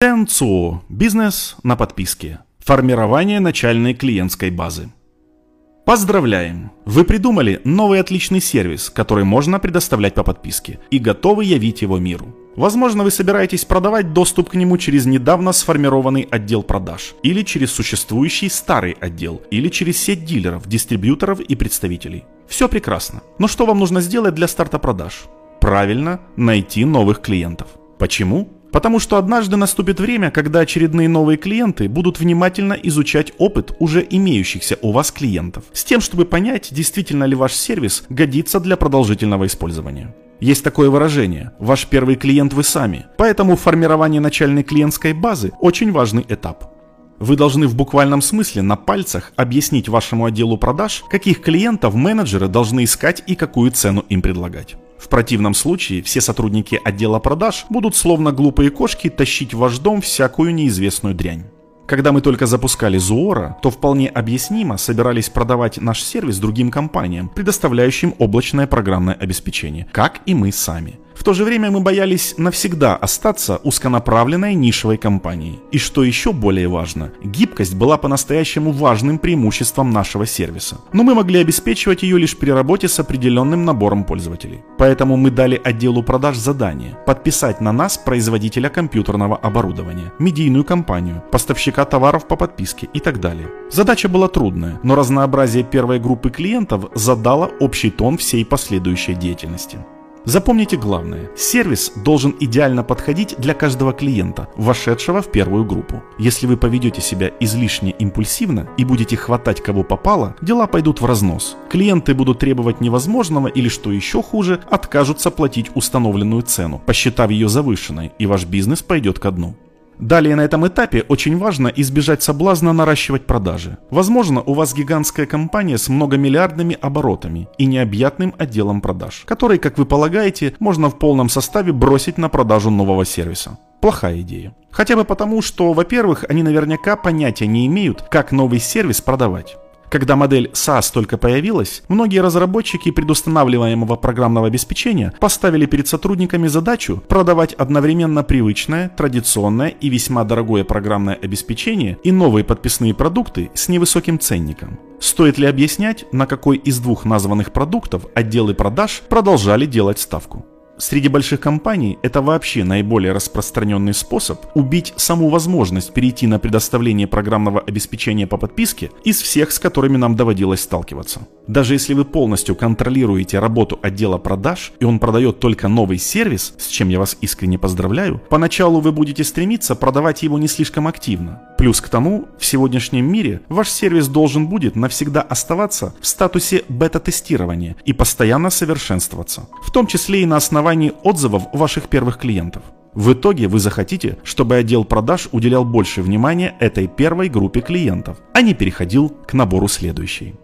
ТНЦО. Бизнес на подписке. Формирование начальной клиентской базы. Поздравляем! Вы придумали новый отличный сервис, который можно предоставлять по подписке, и готовы явить его миру. Возможно, вы собираетесь продавать доступ к нему через недавно сформированный отдел продаж, или через существующий старый отдел, или через сеть дилеров, дистрибьюторов и представителей. Все прекрасно. Но что вам нужно сделать для старта продаж? Правильно, найти новых клиентов. Почему? Потому что однажды наступит время, когда очередные новые клиенты будут внимательно изучать опыт уже имеющихся у вас клиентов, с тем, чтобы понять, действительно ли ваш сервис годится для продолжительного использования. Есть такое выражение – ваш первый клиент вы сами, поэтому формирование начальной клиентской базы – очень важный этап. Вы должны в буквальном смысле на пальцах объяснить вашему отделу продаж, каких клиентов менеджеры должны искать и какую цену им предлагать. В противном случае все сотрудники отдела продаж будут словно глупые кошки тащить в ваш дом всякую неизвестную дрянь. Когда мы только запускали Zuora, то вполне объяснимо собирались продавать наш сервис другим компаниям, предоставляющим облачное программное обеспечение, как и мы сами. В то же время мы боялись навсегда остаться узконаправленной нишевой компанией. И что еще более важно, гибкость была по-настоящему важным преимуществом нашего сервиса. Но мы могли обеспечивать ее лишь при работе с определенным набором пользователей. Поэтому мы дали отделу продаж задание подписать на нас производителя компьютерного оборудования, медийную компанию, поставщика товаров по подписке и так далее. Задача была трудная, но разнообразие первой группы клиентов задало общий тон всей последующей деятельности. Запомните главное. Сервис должен идеально подходить для каждого клиента, вошедшего в первую группу. Если вы поведете себя излишне импульсивно и будете хватать кого попало, дела пойдут в разнос. Клиенты будут требовать невозможного или, что еще хуже, откажутся платить установленную цену, посчитав ее завышенной, и ваш бизнес пойдет ко дну. Далее на этом этапе очень важно избежать соблазна наращивать продажи. Возможно, у вас гигантская компания с многомиллиардными оборотами и необъятным отделом продаж, который, как вы полагаете, можно в полном составе бросить на продажу нового сервиса. Плохая идея. Хотя бы потому, что, во-первых, они наверняка понятия не имеют, как новый сервис продавать. Когда модель SaaS только появилась, многие разработчики предустанавливаемого программного обеспечения поставили перед сотрудниками задачу продавать одновременно привычное, традиционное и весьма дорогое программное обеспечение и новые подписные продукты с невысоким ценником. Стоит ли объяснять, на какой из двух названных продуктов отделы продаж продолжали делать ставку? Среди больших компаний это вообще наиболее распространенный способ убить саму возможность перейти на предоставление программного обеспечения по подписке из всех, с которыми нам доводилось сталкиваться. Даже если вы полностью контролируете работу отдела продаж и он продает только новый сервис, с чем я вас искренне поздравляю, поначалу вы будете стремиться продавать его не слишком активно. Плюс к тому, в сегодняшнем мире ваш сервис должен будет навсегда оставаться в статусе бета-тестирования и постоянно совершенствоваться, в том числе и на основании отзывов ваших первых клиентов. В итоге вы захотите, чтобы отдел продаж уделял больше внимания этой первой группе клиентов, а не переходил к набору следующей.